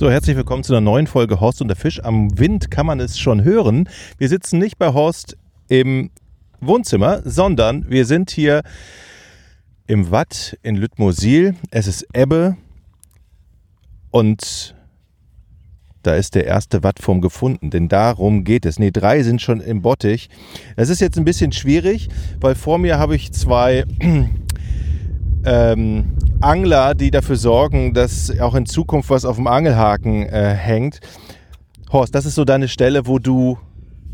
So, herzlich willkommen zu einer neuen Folge Horst und der Fisch. Am Wind kann man es schon hören. Wir sitzen nicht bei Horst im Wohnzimmer, sondern wir sind hier im Watt in Lüttmosil. Es ist Ebbe und da ist der erste Wattform gefunden, denn darum geht es. Ne, drei sind schon im Bottich. Das ist jetzt ein bisschen schwierig, weil vor mir habe ich zwei ähm, Angler, die dafür sorgen, dass auch in Zukunft was auf dem Angelhaken äh, hängt. Horst, das ist so deine Stelle, wo du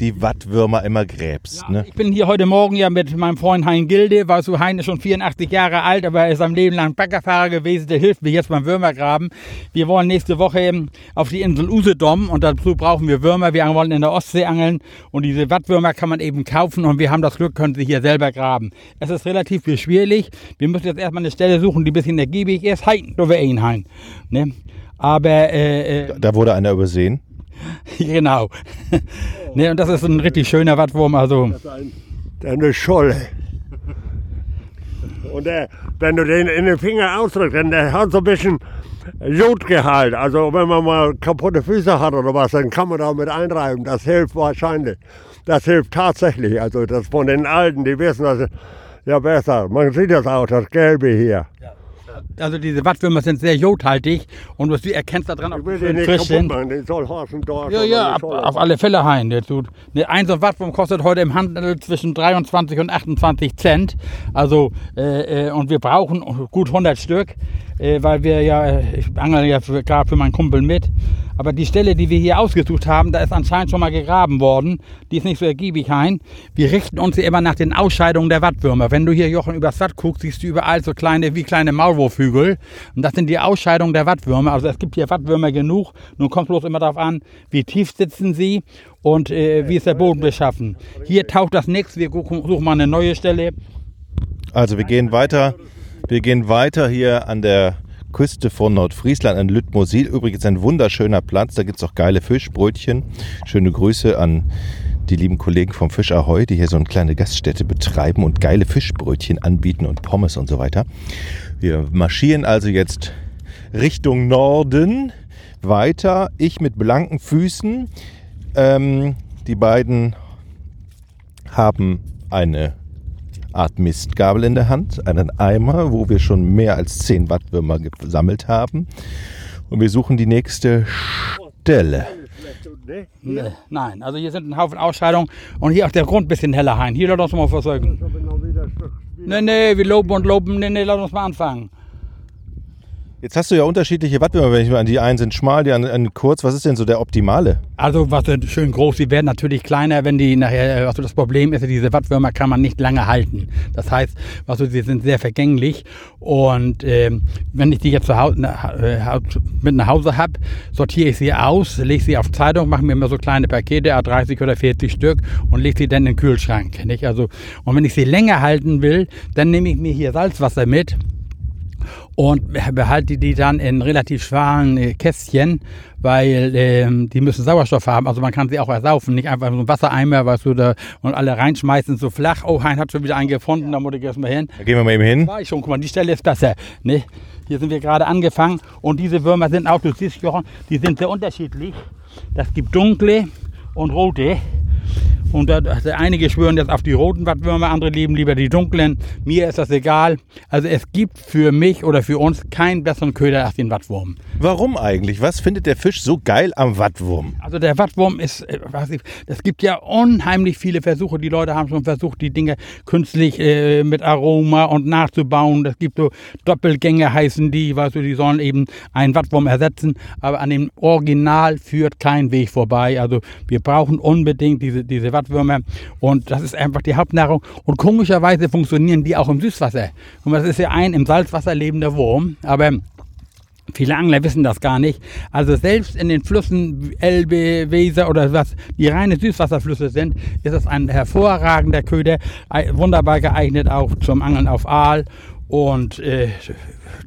die Wattwürmer immer gräbst. Ja, ne? Ich bin hier heute Morgen ja mit meinem Freund Hein Gilde, war so Hein ist schon 84 Jahre alt, aber er ist am Leben lang Baggerfahrer gewesen, der hilft mir jetzt beim Würmergraben. Wir wollen nächste Woche auf die Insel Usedom und dazu brauchen wir Würmer. Wir wollen in der Ostsee angeln und diese Wattwürmer kann man eben kaufen und wir haben das Glück, können sie hier selber graben. Es ist relativ schwierig. Wir müssen jetzt erstmal eine Stelle suchen, die ein bisschen ergiebig ist. Hein, du Hein. Ne? Aber äh, äh, Da wurde einer übersehen. genau. ne, und das ist ein richtig schöner Wattwurm. Also eine Scholle. Und der, wenn du den in den Finger ausdrückst, dann der hat so ein bisschen Jodgehalt. Also wenn man mal kaputte Füße hat oder was, dann kann man da mit einreiben. Das hilft wahrscheinlich. Das hilft tatsächlich. Also das von den Alten, die wissen das ja besser. Man sieht das auch, das Gelbe hier. Also diese Wattwürmer sind sehr jodhaltig und du erkennst daran, ob Ich will sie nicht frisch sind. machen, den soll Horsten dort. Ja, ja, ab, auf alle Fälle Hein. Der tut, ne, ein so ein Wattwurm kostet heute im Handel zwischen 23 und 28 Cent. Also, äh, äh, und wir brauchen gut 100 Stück, äh, weil wir ja, ich angel ja gerade für meinen Kumpel mit. Aber die Stelle, die wir hier ausgesucht haben, da ist anscheinend schon mal gegraben worden. Die ist nicht so ergiebig, Hein. Wir richten uns hier immer nach den Ausscheidungen der Wattwürmer. Wenn du hier, Jochen, übers Watt guckst, siehst du überall so kleine, wie kleine Maulwurfhügel. Und das sind die Ausscheidungen der Wattwürmer. Also es gibt hier Wattwürmer genug. Nun kommt bloß immer darauf an, wie tief sitzen sie und äh, wie ist der Boden beschaffen. Hier taucht das nichts. Wir suchen mal eine neue Stelle. Also wir gehen weiter. Wir gehen weiter hier an der Küste von Nordfriesland, an Lüttmosil. Übrigens ein wunderschöner Platz. Da gibt es auch geile Fischbrötchen. Schöne Grüße an die lieben Kollegen vom Fisch Ahoi, die hier so eine kleine Gaststätte betreiben und geile Fischbrötchen anbieten und Pommes und so weiter. Wir marschieren also jetzt Richtung Norden weiter. Ich mit blanken Füßen. Ähm, die beiden haben eine Art Mistgabel in der Hand, einen Eimer, wo wir schon mehr als 10 Wattwürmer gesammelt haben. Und wir suchen die nächste Stelle. Nee, nein, also hier sind ein Haufen Ausscheidungen und hier auch der Grund ein bisschen heller, Hein. Hier lass uns mal versorgen. Nee, nee, wir loben und loben. Nee, nee, lass uns mal anfangen. Jetzt hast du ja unterschiedliche Wattwürmer, die einen sind schmal, die anderen kurz. Was ist denn so der optimale? Also was schön groß, die werden natürlich kleiner, wenn die nachher, also das Problem ist, diese Wattwürmer kann man nicht lange halten. Das heißt, was sie sind sehr vergänglich und ähm, wenn ich die jetzt zu Hause, nach, äh, mit nach Hause habe, sortiere ich sie aus, lege sie auf Zeitung, mache mir immer so kleine Pakete, a 30 oder 40 Stück und lege sie dann in den Kühlschrank. Nicht? Also, und wenn ich sie länger halten will, dann nehme ich mir hier Salzwasser mit und behalte die dann in relativ schweren äh, Kästchen, weil ähm, die müssen Sauerstoff haben. Also man kann sie auch ersaufen, nicht einfach so ein Wassereimer, weißt du, da, und alle reinschmeißen so flach. Oh, Hein hat schon wieder einen gefunden, da muss ich erst mal hin. Da gehen wir mal eben hin. War ich schon, guck mal, die Stelle ist besser. Ne? Hier sind wir gerade angefangen und diese Würmer sind auch, du siehst Jochen, die sind sehr unterschiedlich. Das gibt dunkle und rote. Und da, einige schwören jetzt auf die roten Wattwürmer, andere lieben lieber die dunklen. Mir ist das egal. Also es gibt für mich oder für uns keinen besseren Köder als den Wattwurm. Warum eigentlich? Was findet der Fisch so geil am Wattwurm? Also der Wattwurm ist, äh, es gibt ja unheimlich viele Versuche. Die Leute haben schon versucht, die Dinge künstlich äh, mit Aroma und nachzubauen. Es gibt so Doppelgänge heißen die, weißt du, die sollen eben einen Wattwurm ersetzen. Aber an dem Original führt kein Weg vorbei. Also wir brauchen unbedingt diese, diese Wattwürmer und das ist einfach die Hauptnahrung. Und komischerweise funktionieren die auch im Süßwasser. Und das ist ja ein im Salzwasser lebender Wurm, aber Viele Angler wissen das gar nicht. Also selbst in den Flüssen Elbe, Weser oder was, die reine Süßwasserflüsse sind, ist es ein hervorragender Köder, wunderbar geeignet auch zum Angeln auf Aal. Und äh,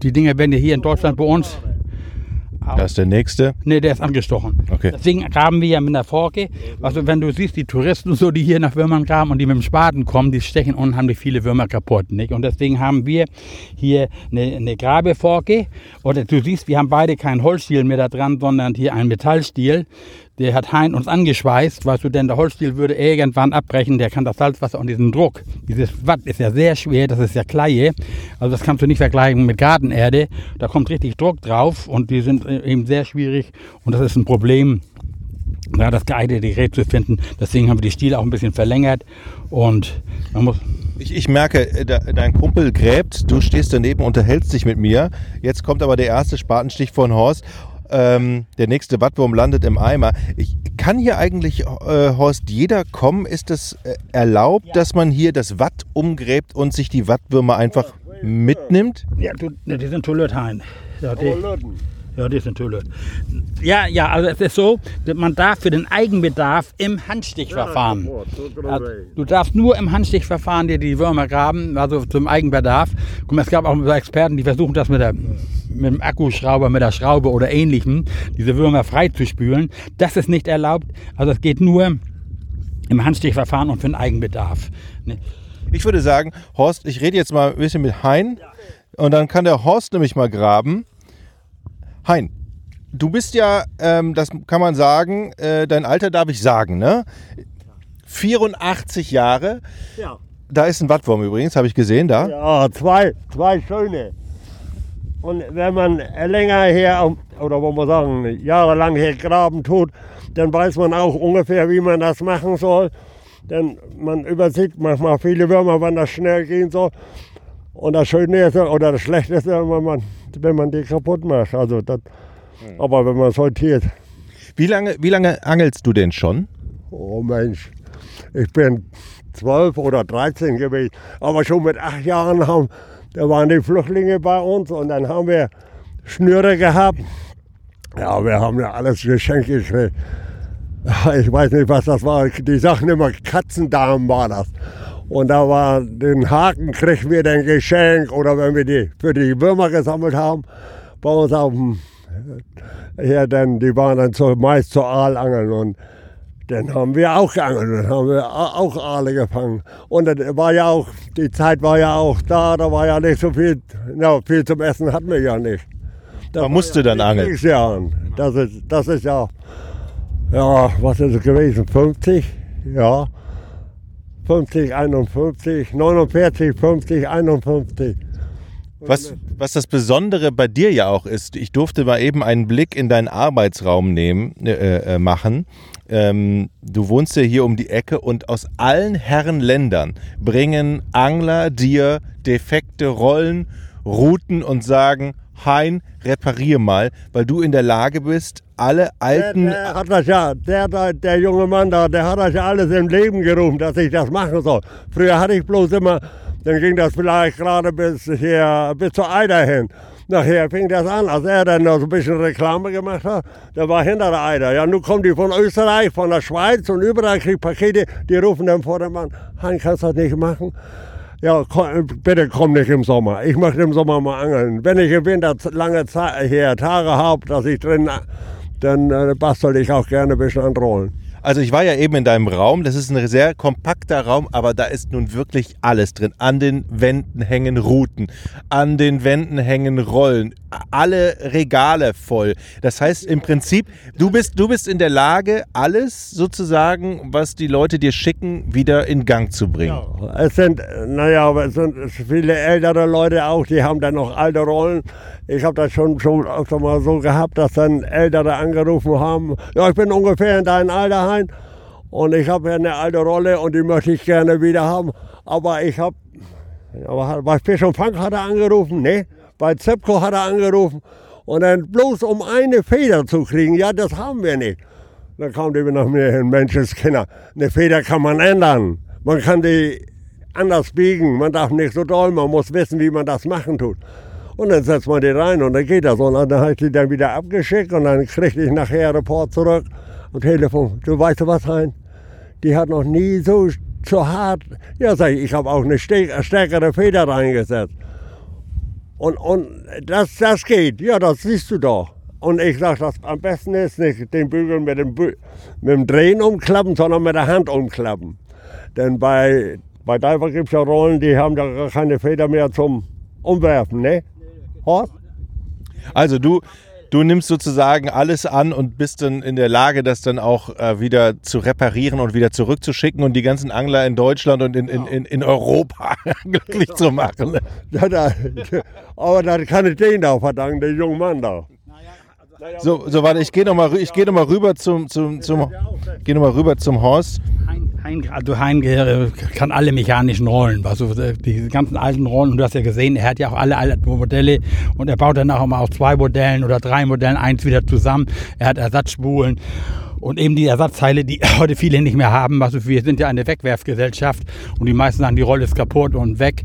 die Dinge werden hier in Deutschland bei uns Da ist der nächste. Nee, der ist angestochen. Okay. Deswegen graben wir ja mit einer Forke. Also wenn du siehst, die Touristen so, die hier nach Würmern graben und die mit dem Spaten kommen, die stechen unheimlich viele Würmer kaputt. Nicht? Und deswegen haben wir hier eine, eine Grabeforke. Oder du siehst, wir haben beide keinen Holzstiel mehr da dran, sondern hier einen Metallstiel. Der hat Hein uns angeschweißt, weißt du, denn der Holzstiel würde irgendwann abbrechen, der kann das Salzwasser und diesen Druck. Dieses Watt ist ja sehr schwer, das ist ja Kleie. Also das kannst du nicht vergleichen mit Gartenerde. Da kommt richtig Druck drauf und die sind äh, eben sehr schwierig und das ist ein Problem, da das geeignete Gerät zu finden. Deswegen haben wir die Stiele auch ein bisschen verlängert und man muss. Ich, ich merke, äh, de- dein Kumpel gräbt, du stehst daneben, unterhältst dich mit mir. Jetzt kommt aber der erste Spatenstich von Horst. Ähm, der nächste Wattwurm landet im Eimer. Ich, kann hier eigentlich, äh, Horst, jeder kommen? Ist es äh, erlaubt, dass man hier das Watt umgräbt und sich die Wattwürmer einfach mitnimmt? Ja, du, die sind Toilette, Hein. Ja, die, Oh. Ja, die sind Toilette. Ja, ja, also es ist so, dass man darf für den Eigenbedarf im Handstichverfahren. Drüber. Also, du darfst nur im Handstichverfahren dir die Würmer graben, also zum Eigenbedarf. Guck mal, es gab auch so Experten, die versuchen das mit, der, mit dem Akkuschrauber, mit der Schraube oder ähnlichem, diese Würmer freizuspülen. Das ist nicht erlaubt. Also es geht nur im Handstichverfahren und für den Eigenbedarf. Ne? Ich würde sagen, Horst, ich rede jetzt mal ein bisschen mit Hein und dann kann der Horst nämlich mal graben. Hein, du bist ja, ähm, das kann man sagen, äh, dein Alter darf ich sagen, ne? 84 Jahre. Ja. Da ist ein Wattwurm übrigens, habe ich gesehen, da. Ja, zwei, zwei schöne. Und wenn man länger her, oder wo man sagen, jahrelang hier graben tut, dann weiß man auch ungefähr, wie man das machen soll. Denn man übersieht manchmal viele Würmer, wenn das schnell gehen soll. Und das Schöne ist, oder das Schlechte ist, wenn man, wenn man die kaputt macht. Also das, aber wenn man sortiert, Wie lange, wie lange angelst du denn schon? oh Mensch, ich bin zwölf oder 13 gewesen, aber schon mit acht Jahren haben, da waren die Flüchtlinge bei uns und dann haben wir Schnüre gehabt. Ja, wir haben ja alles geschenkt gekriegt. Ich weiß nicht, was das war. Die sagten immer, Katzendarm war das. Und da war den Haken kriegen wir dann geschenkt oder wenn wir die für die Würmer gesammelt haben, bei uns auf dem, ja, dann, die waren dann zu, meist zu Aalangeln und dann haben wir auch geangelt, dann haben wir auch Aale gefangen. Und das war ja auch, die Zeit war ja auch da, da war ja nicht so viel, ja, viel zum Essen hatten wir ja nicht. Das Man musste ja dann angeln. Kriegsjahren. Das ist, das ist ja, ja, was ist es gewesen? 50? Ja. 50, 51, 49, 50, 51. Was, was das Besondere bei dir ja auch ist, ich durfte mal eben einen Blick in deinen Arbeitsraum nehmen, äh, äh, machen. Ähm, du wohnst ja hier um die Ecke und aus allen Herrenländern bringen Angler dir defekte Rollen, Routen und sagen, Hein, reparier mal, weil du in der Lage bist, alle Der, alten... der hat das ja, der, der junge Mann da, der hat das ja alles im Leben gerufen, dass ich das machen soll. Früher hatte ich bloß immer, dann ging das vielleicht gerade bis hier, bis zur Eider hin. Nachher fing das an, als er dann noch so ein bisschen Reklame gemacht hat, der war hinter der Eider. Ja, nun kommen die von Österreich, von der Schweiz und überall kriegt Pakete, die rufen dann vor dem Mann, Hein, kannst du das nicht machen? Ja, komm, bitte komm nicht im Sommer. Ich möchte im Sommer mal angeln. Wenn ich im Winter lange Zeit, hier Tage habe, dass ich drin, dann äh, bastel ich auch gerne ein bisschen an Rollen. Also ich war ja eben in deinem Raum, das ist ein sehr kompakter Raum, aber da ist nun wirklich alles drin. An den Wänden hängen Routen, an den Wänden hängen Rollen, alle Regale voll. Das heißt im Prinzip, du bist, du bist in der Lage, alles sozusagen, was die Leute dir schicken, wieder in Gang zu bringen. Es sind, naja, aber es sind viele ältere Leute auch, die haben dann noch alte Rollen. Ich habe das schon, schon öfter mal so gehabt, dass dann Ältere angerufen haben, ja, ich bin ungefähr in deinem Alter, Hein, und ich habe eine alte Rolle und die möchte ich gerne wieder haben. Aber ich habe, bei Fisch und Fang hat er angerufen, ne? Bei Zepco hat er angerufen. Und dann bloß um eine Feder zu kriegen, ja, das haben wir nicht. Dann kam die nach mir hin, Menschenskinder. Eine Feder kann man ändern. Man kann die anders biegen. Man darf nicht so doll, man muss wissen, wie man das machen tut. Und dann setzt man die rein und dann geht das. Und dann habe ich die dann wieder abgeschickt und dann kriegte ich nachher Report zurück am Telefon. Du weißt du was, Hein? Die hat noch nie so, so hart. Ja, sag ich, ich habe auch eine stärkere Feder reingesetzt. Und, und das, das geht, ja, das siehst du doch. Und ich sage, am besten ist nicht den Bügel mit dem, Bü mit dem Drehen umklappen, sondern mit der Hand umklappen. Denn bei, bei Diver gibt es ja Rollen, die haben da gar keine Feder mehr zum Umwerfen, ne? Horst? Also du, du nimmst sozusagen alles an und bist dann in der Lage, das dann auch äh, wieder zu reparieren und wieder zurückzuschicken und die ganzen Angler in Deutschland und in, in, in, in Europa glücklich zu machen. Ja, da, aber da kann ich den da verdanken, den jungen Mann da. So, so warte, ich gehe nochmal ich geh noch mal rüber zum, zum, zum, geh noch mal rüber zum Horst. Hein, also Hein äh, kann alle mechanischen Rollen, also äh, diese ganzen alten Rollen, und du hast ja gesehen, er hat ja auch alle alten Modelle und er baut dann auch immer aus zwei Modellen oder drei Modellen eins wieder zusammen. Er hat Ersatzspulen und eben die Ersatzteile, die heute viele nicht mehr haben. Also wir sind ja eine Wegwerfgesellschaft und die meisten sagen, die Rolle ist kaputt und weg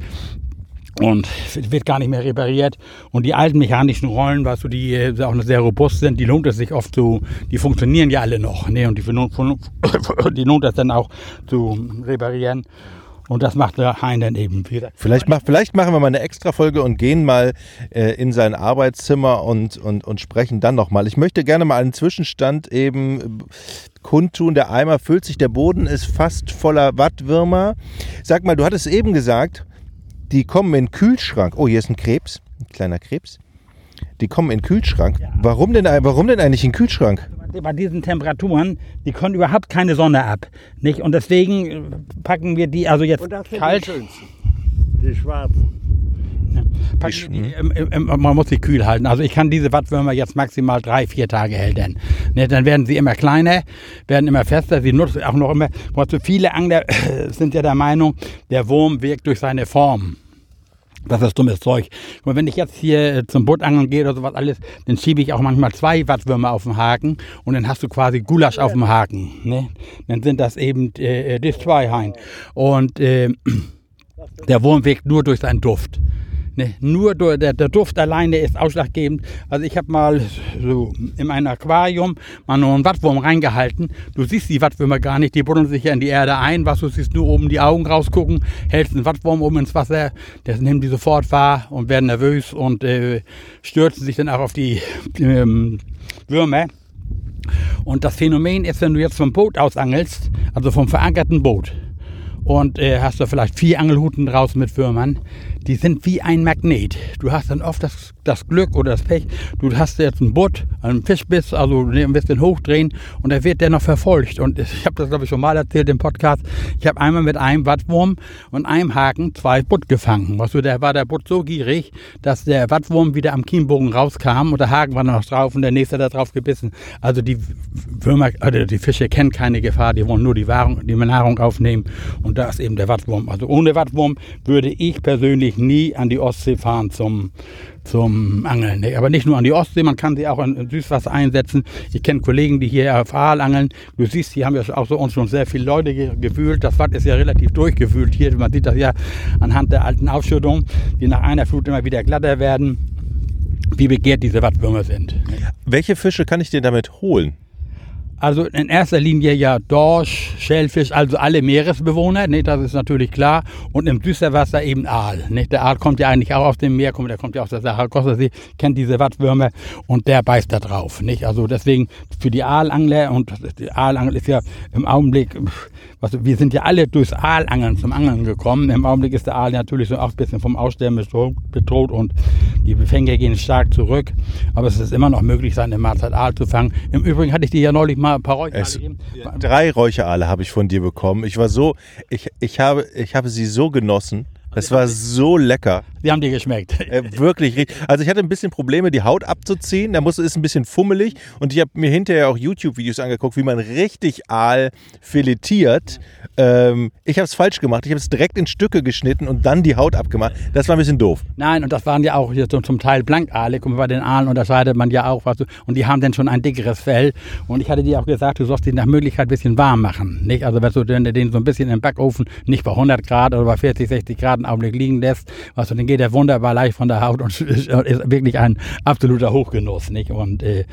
und wird gar nicht mehr repariert. Und die alten mechanischen Rollen, was so die äh, auch noch sehr robust sind, die lohnt es sich oft zu, die funktionieren ja alle noch. Ne? Und die, die lohnt es dann auch zu reparieren. Und das macht der Hein dann eben wieder. Vielleicht, mach, vielleicht machen wir mal eine extra Folge und gehen mal äh, in sein Arbeitszimmer und, und, und sprechen dann nochmal. Ich möchte gerne mal einen Zwischenstand eben äh, kundtun. Der Eimer füllt sich, der Boden ist fast voller Wattwürmer. Sag mal, du hattest eben gesagt, die kommen in den Kühlschrank. Oh, hier ist ein Krebs, ein kleiner Krebs. Die kommen in den Kühlschrank. Ja. Warum, denn, warum denn eigentlich in den Kühlschrank? Bei diesen Temperaturen, die können überhaupt keine Sonne ab. Nicht? Und deswegen packen wir die also jetzt Und das kalt. Die, die schwarzen. Man muss sie kühl halten. Also ich kann diese Wattwürmer jetzt maximal drei, vier Tage halten. Ne, dann werden sie immer kleiner, werden immer fester. Sie nutzen auch noch immer. Also viele Angler sind ja der Meinung, der Wurm wirkt durch seine Form. Das ist dummes Zeug. Und wenn ich jetzt hier äh, zum Bootangeln gehe oder sowas alles, dann schiebe ich auch manchmal zwei Wattwürmer auf den Haken und dann hast du quasi Gulasch auf dem Haken. Ne? Dann sind das eben äh, äh das zwei Hain. Und äh, der Wurm wirkt nur durch seinen Duft. Ne, nur der, der Duft alleine ist ausschlaggebend. Also ich habe mal so in ein Aquarium mal nur einen Wattwurm reingehalten. Du siehst die Wattwürmer gar nicht, die buddeln sich ja in die Erde ein. Was du siehst, nur oben die Augen rausgucken, hältst einen Wattwurm oben ins Wasser, das nehmen die sofort wahr und werden nervös und äh, stürzen sich dann auch auf die ähm, Würmer. Und das Phänomen ist, wenn du jetzt vom Boot aus angelst, also vom verankerten Boot, und äh, hast du vielleicht vier Angelhuten draußen mit Würmern, die sind wie ein Magnet. Du hast dann oft das, das Glück oder das Pech, du hast jetzt einen Butt, einen Fischbiss, also ein bisschen hochdrehen und da wird der noch verfolgt. Und ich habe das, glaube ich, schon mal erzählt im Podcast. Ich habe einmal mit einem Wattwurm und einem Haken zwei Butt gefangen. Also der war der Butt so gierig, dass der Wattwurm wieder am Kienbogen rauskam und der Haken war noch drauf und der nächste da drauf gebissen. Also die Würmer, also die Fische kennen keine Gefahr, die wollen nur die, Wahrung, die Nahrung aufnehmen und da ist eben der Wattwurm. Also ohne Wattwurm würde ich persönlich ich nie an die Ostsee fahren zum, zum Angeln. Nee, aber nicht nur an die Ostsee, man kann sie auch in Süßwasser einsetzen. Ich kenne Kollegen, die hier auf Aal angeln. Du siehst, hier haben ja auch so uns schon sehr viele Leute gewühlt. Das Watt ist ja relativ durchgewühlt hier. Man sieht das ja anhand der alten Ausschüttung, die nach einer Flut immer wieder glatter werden. Wie begehrt diese Wattwürmer sind. Welche Fische kann ich dir damit holen? Also in erster Linie ja Dorsch, Schellfisch, also alle Meeresbewohner, ne, das ist natürlich klar. Und im Düsterwasser eben Aal. Ne. Der Aal kommt ja eigentlich auch aus dem Meer, der kommt ja aus der Saragossa-See, kennt diese Wattwürmer und der beißt da drauf. Nicht? Also deswegen für die Aalangler und die Aalangel ist ja im Augenblick, was, wir sind ja alle durchs Aalangeln zum Angeln gekommen. Im Augenblick ist der Aal natürlich so auch ein bisschen vom Aussterben bedroht und die Befänge gehen stark zurück. Aber es ist immer noch möglich, seine Mahlzeit Aal zu fangen. Im Übrigen hatte ich die ja neulich mal ein paar Räucherale. Drei Räucherale habe ich von dir bekommen. Ich war so, ich, ich, habe, ich habe sie so genossen. Das war so lecker. Die haben dir geschmeckt. Äh, wirklich richtig. Also ich hatte ein bisschen Probleme, die Haut abzuziehen. Da muss, ist ein bisschen fummelig. Und ich habe mir hinterher auch YouTube-Videos angeguckt, wie man richtig Aal filetiert. Ähm, ich habe es falsch gemacht. Ich habe es direkt in Stücke geschnitten und dann die Haut abgemacht. Das war ein bisschen doof. Nein, und das waren ja auch hier zum, zum Teil Blankaale. Guck mal, bei den Aalen unterscheidet man ja auch was. Und die haben dann schon ein dickeres Fell. Und ich hatte dir auch gesagt, du sollst die nach Möglichkeit ein bisschen warm machen. Nicht? Also wenn du den, den so ein bisschen im Backofen, nicht bei 100 Grad oder bei 40, 60 Grad einen Augenblick liegen lässt, was du, dann geht er wunderbar leicht von der Haut und ist, wirklich ein absoluter Hochgenuss. Nicht? Und äh,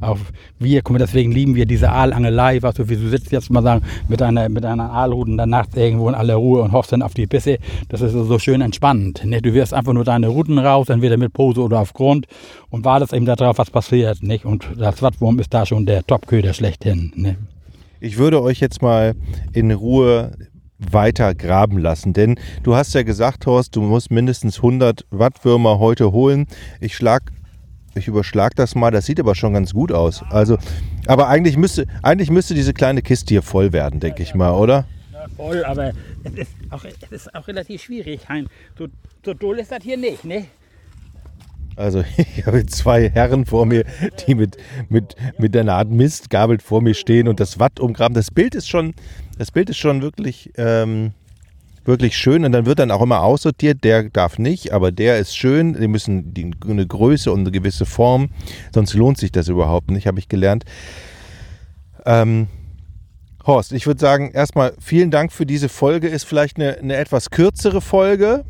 auch wir, deswegen lieben wir diese Aalangelei, was du, wie du sitzt jetzt mal sagen, mit einer, mit einer Aalrute dann nachts irgendwo in aller Ruhe und hoffst dann auf die Bisse. Das ist so schön entspannend. Nicht? Du wirst einfach nur deine Routen raus, entweder mit Pose oder auf Grund und wartest eben darauf, was passiert. Nicht? Und das Wattwurm ist da schon der Topköder schlechthin. Nicht? Ich würde euch jetzt mal in Ruhe weiter graben lassen. Denn du hast ja gesagt, Horst, du musst mindestens 100 Wattwürmer heute holen. Ich schlag, ich überschlag das mal. Das sieht aber schon ganz gut aus. Also, aber eigentlich müsste, eigentlich müsste diese kleine Kiste hier voll werden, denke ich mal, oder? Voll, aber es ist auch, es ist auch relativ schwierig. So, so doll ist das hier nicht, ne? Also ich habe zwei Herren vor mir, die mit, mit, mit einer Art Mistgabel vor mir stehen und das Watt umgraben. Das Bild ist schon, das Bild ist schon wirklich, ähm, wirklich schön und dann wird dann auch immer aussortiert, der darf nicht, aber der ist schön, die müssen die, eine Größe und eine gewisse Form, sonst lohnt sich das überhaupt nicht, habe ich gelernt. Ähm, Horst, ich würde sagen, erstmal vielen Dank für diese Folge, ist vielleicht eine, eine etwas kürzere Folge,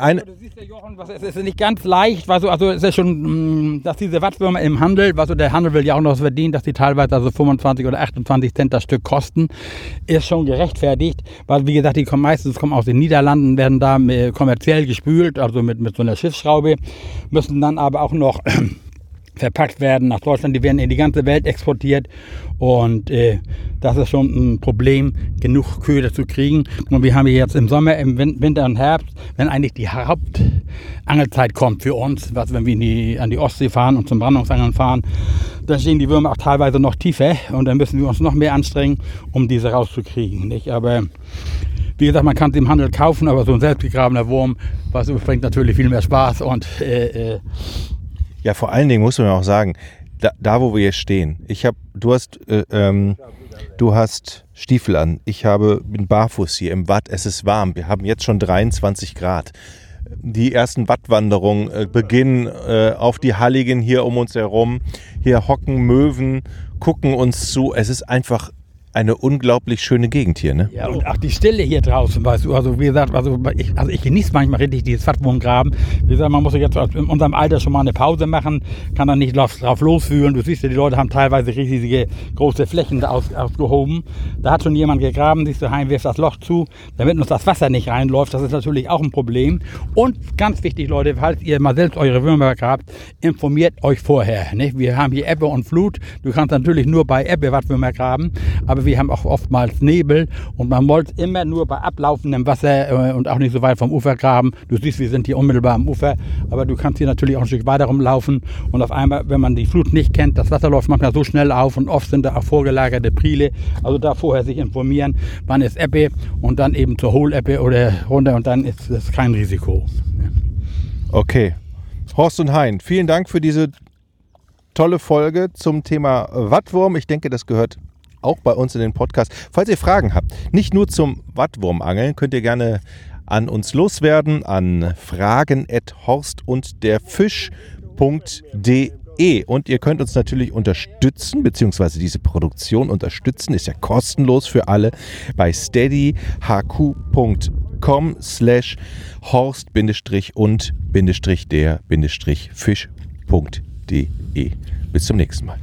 eine du siehst ja, Jochen, was, es ist nicht ganz leicht, was, also es ist schon, mm, dass diese Wattwürmer im Handel, was, der Handel will ja auch noch was verdienen, dass die teilweise also 25 oder 28 Cent das Stück kosten, ist schon gerechtfertigt, weil wie gesagt, die kommen meistens kommen aus den Niederlanden, werden da kommerziell gespült, also mit, mit so einer Schiffsschraube, müssen dann aber auch noch verpackt werden nach Deutschland, die werden in die ganze Welt exportiert und äh, das ist schon ein Problem, genug Köder zu kriegen. Und wir haben jetzt im Sommer, im Winter und Herbst, wenn eigentlich die Hauptangelzeit kommt für uns, was wenn wir die, an die Ostsee fahren und zum Brandungsangeln fahren, dann stehen die Würmer auch teilweise noch tiefer und dann müssen wir uns noch mehr anstrengen, um diese rauszukriegen. Nicht? Aber wie gesagt, man kann sie im Handel kaufen, aber so ein selbstgegrabener Wurm, was bringt natürlich viel mehr Spaß und äh, äh, ja, vor allen Dingen muss man auch sagen, da, da wo wir jetzt stehen, ich habe, du hast, äh, ähm, du hast Stiefel an, ich habe, bin barfuß hier im Watt, es ist warm, wir haben jetzt schon 23 Grad. Die ersten Wattwanderungen äh, beginnen äh, auf die Halligen hier um uns herum. Hier hocken Möwen, gucken uns zu. Es ist einfach eine unglaublich schöne Gegend hier, ne? Ja, und auch die Stille hier draußen, weißt du, also wie gesagt, also ich, also ich genieße manchmal richtig dieses Fattwurmgraben. Wie gesagt, man muss jetzt in unserem Alter schon mal eine Pause machen, kann dann nicht drauf, losfühlen. Du siehst ja, die Leute haben teilweise riesige große Flächen aus, ausgehoben. Da hat schon jemand gegraben, siehst du, heim wirft das Loch zu, damit uns das Wasser nicht reinläuft. Das ist natürlich auch ein Problem. Und ganz wichtig, Leute, falls ihr mal selbst eure Würmer grabt, informiert euch vorher. Nicht? Wir haben hier Ebbe und Flut. Du kannst natürlich nur bei Ebbe Wattwürmer graben, aber wir haben auch oftmals Nebel und man wollte immer nur bei ablaufendem Wasser äh, und auch nicht so weit vom Ufer graben. Du siehst, wir sind hier unmittelbar am Ufer, aber du kannst hier natürlich auch ein Stück weiter rumlaufen und auf einmal, wenn man die Flut nicht kennt, das Wasser läuft manchmal so schnell auf und oft sind da auch vorgelagerte Priele. Also da vorher sich informieren, wann ist Ebbe und dann eben zur Hohleppe oder runter und dann ist es kein Risiko. Okay. Horst und Hein, vielen Dank für diese tolle Folge zum Thema Wattwurm. Ich denke, das gehört auch bei uns in den Podcast. Falls ihr Fragen habt, nicht nur zum Wattwurmangeln, könnt ihr gerne an uns loswerden an fragen@horst und der Fisch.de. Und ihr könnt uns natürlich unterstützen, beziehungsweise diese Produktion unterstützen, ist ja kostenlos für alle bei steadyhq.com slash horst und der fisch.de. Bis zum nächsten Mal.